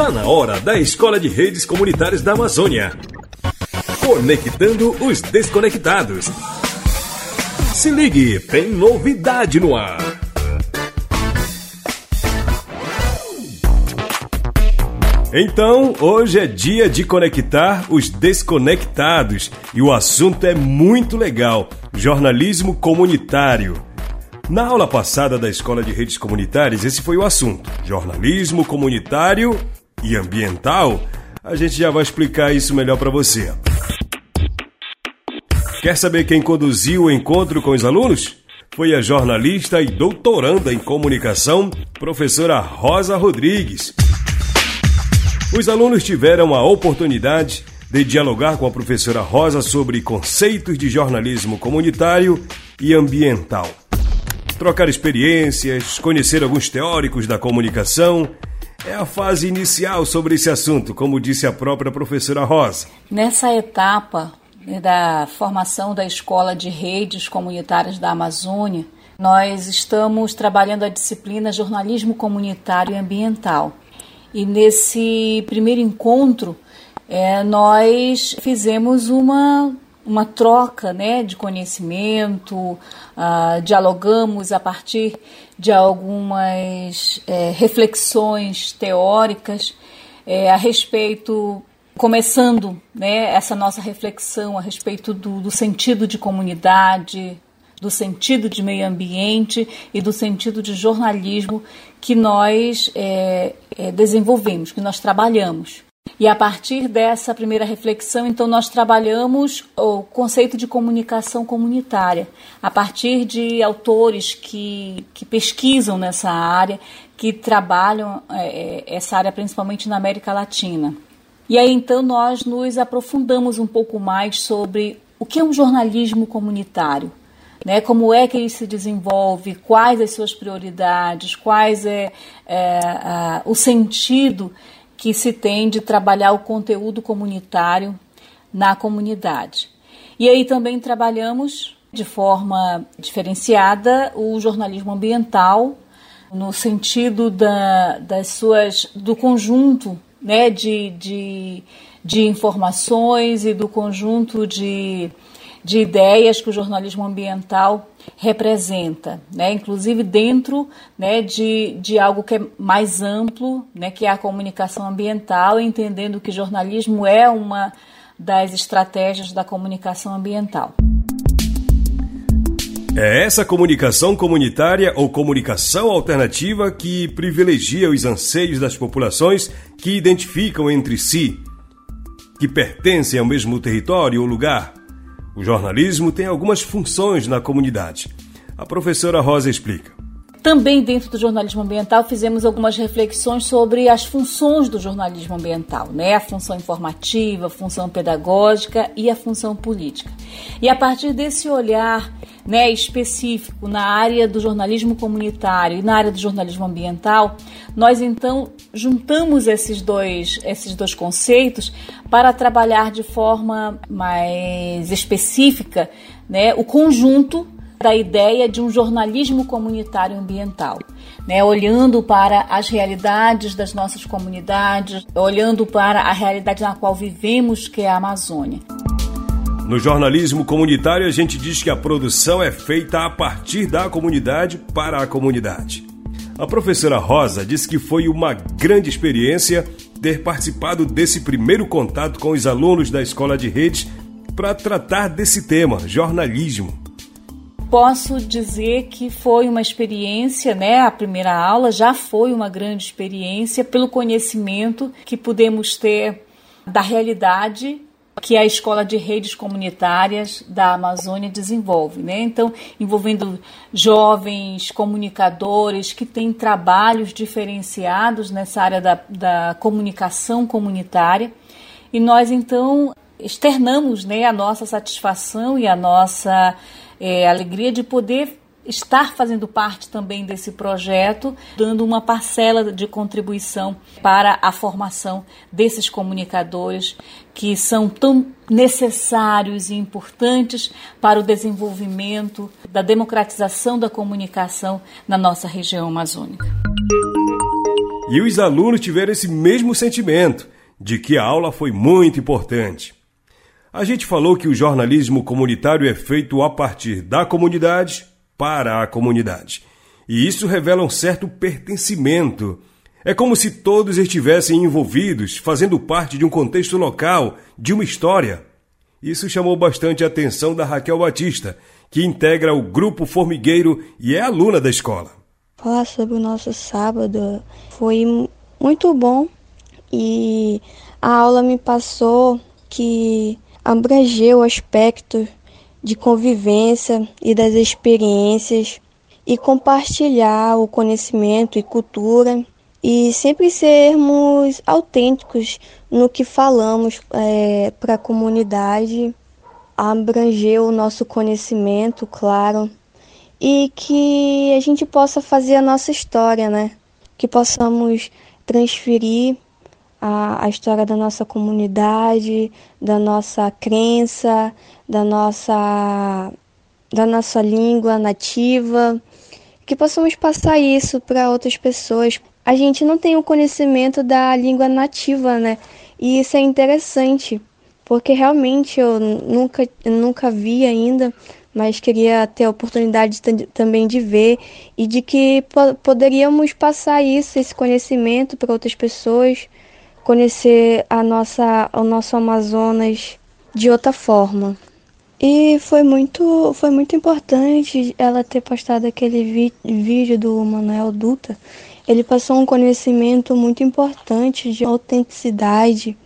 Tá na hora da Escola de Redes Comunitárias da Amazônia. Conectando os desconectados. Se ligue, tem novidade no ar. Então, hoje é dia de conectar os desconectados e o assunto é muito legal: jornalismo comunitário. Na aula passada da Escola de Redes Comunitárias, esse foi o assunto: jornalismo comunitário e ambiental. A gente já vai explicar isso melhor para você. Quer saber quem conduziu o encontro com os alunos? Foi a jornalista e doutoranda em comunicação, professora Rosa Rodrigues. Os alunos tiveram a oportunidade de dialogar com a professora Rosa sobre conceitos de jornalismo comunitário e ambiental trocar experiências, conhecer alguns teóricos da comunicação. É a fase inicial sobre esse assunto, como disse a própria professora Rosa. Nessa etapa né, da formação da Escola de Redes Comunitárias da Amazônia, nós estamos trabalhando a disciplina Jornalismo Comunitário e Ambiental. E nesse primeiro encontro, é, nós fizemos uma uma troca né, de conhecimento, uh, dialogamos a partir de algumas é, reflexões teóricas é, a respeito, começando né, essa nossa reflexão a respeito do, do sentido de comunidade, do sentido de meio ambiente e do sentido de jornalismo que nós é, desenvolvemos, que nós trabalhamos. E a partir dessa primeira reflexão, então, nós trabalhamos o conceito de comunicação comunitária, a partir de autores que, que pesquisam nessa área, que trabalham é, é, essa área principalmente na América Latina. E aí, então, nós nos aprofundamos um pouco mais sobre o que é um jornalismo comunitário. Né, como é que ele se desenvolve, quais as suas prioridades, quais é, é a, o sentido que se tem de trabalhar o conteúdo comunitário na comunidade. E aí também trabalhamos de forma diferenciada o jornalismo ambiental, no sentido da, das suas, do conjunto né, de, de, de informações e do conjunto de de ideias que o jornalismo ambiental representa, né? inclusive dentro né, de, de algo que é mais amplo, né, que é a comunicação ambiental, entendendo que jornalismo é uma das estratégias da comunicação ambiental. É essa comunicação comunitária ou comunicação alternativa que privilegia os anseios das populações que identificam entre si, que pertencem ao mesmo território ou lugar, o jornalismo tem algumas funções na comunidade. A professora Rosa explica. Também dentro do jornalismo ambiental fizemos algumas reflexões sobre as funções do jornalismo ambiental, né? A função informativa, a função pedagógica e a função política. E a partir desse olhar, né, específico na área do jornalismo comunitário e na área do jornalismo ambiental, nós então juntamos esses dois esses dois conceitos para trabalhar de forma mais específica, né, o conjunto da ideia de um jornalismo comunitário ambiental, né? olhando para as realidades das nossas comunidades, olhando para a realidade na qual vivemos, que é a Amazônia. No jornalismo comunitário, a gente diz que a produção é feita a partir da comunidade para a comunidade. A professora Rosa disse que foi uma grande experiência ter participado desse primeiro contato com os alunos da escola de redes para tratar desse tema, jornalismo posso dizer que foi uma experiência, né? A primeira aula já foi uma grande experiência pelo conhecimento que pudemos ter da realidade que a Escola de Redes Comunitárias da Amazônia desenvolve, né? Então, envolvendo jovens comunicadores que têm trabalhos diferenciados nessa área da, da comunicação comunitária. E nós, então, externamos né, a nossa satisfação e a nossa é, alegria de poder estar fazendo parte também desse projeto, dando uma parcela de contribuição para a formação desses comunicadores que são tão necessários e importantes para o desenvolvimento da democratização da comunicação na nossa região amazônica. E os alunos tiveram esse mesmo sentimento de que a aula foi muito importante. A gente falou que o jornalismo comunitário é feito a partir da comunidade para a comunidade. E isso revela um certo pertencimento. É como se todos estivessem envolvidos, fazendo parte de um contexto local, de uma história. Isso chamou bastante a atenção da Raquel Batista, que integra o Grupo Formigueiro e é aluna da escola. Falar sobre o nosso sábado foi muito bom e a aula me passou que abrangeu o aspecto de convivência e das experiências e compartilhar o conhecimento e cultura e sempre sermos autênticos no que falamos é, para a comunidade, abranger o nosso conhecimento, claro, e que a gente possa fazer a nossa história, né? Que possamos transferir a, a história da nossa comunidade, da nossa crença, da nossa, da nossa língua nativa, que possamos passar isso para outras pessoas. A gente não tem o conhecimento da língua nativa, né? E isso é interessante, porque realmente eu nunca, nunca vi ainda mas queria ter a oportunidade também de ver e de que poderíamos passar isso, esse conhecimento para outras pessoas, conhecer a nossa, o nosso Amazonas de outra forma. E foi muito, foi muito importante ela ter postado aquele vídeo do Manuel Duta. Ele passou um conhecimento muito importante de autenticidade,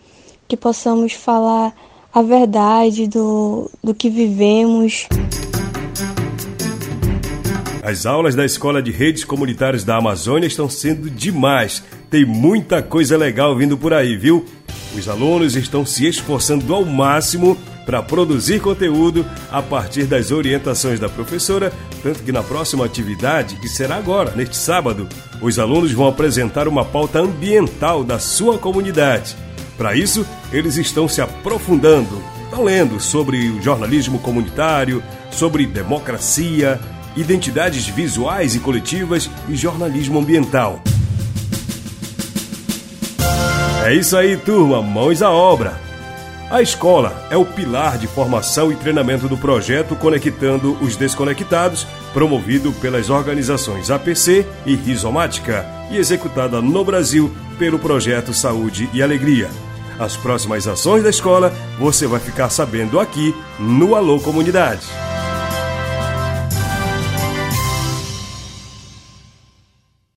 que possamos falar a verdade do, do que vivemos. As aulas da Escola de Redes Comunitárias da Amazônia estão sendo demais. Tem muita coisa legal vindo por aí, viu? Os alunos estão se esforçando ao máximo para produzir conteúdo a partir das orientações da professora, tanto que na próxima atividade, que será agora, neste sábado, os alunos vão apresentar uma pauta ambiental da sua comunidade. Para isso, eles estão se aprofundando, estão lendo sobre o jornalismo comunitário, sobre democracia, identidades visuais e coletivas e jornalismo ambiental. É isso aí, turma, mãos à obra. A escola é o pilar de formação e treinamento do projeto Conectando os Desconectados, promovido pelas organizações APC e Rizomática e executada no Brasil pelo projeto Saúde e Alegria. As próximas ações da escola você vai ficar sabendo aqui no Alô Comunidade.